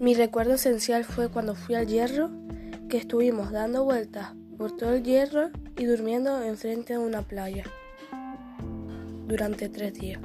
Mi recuerdo esencial fue cuando fui al hierro, que estuvimos dando vueltas por todo el hierro y durmiendo enfrente de una playa durante tres días.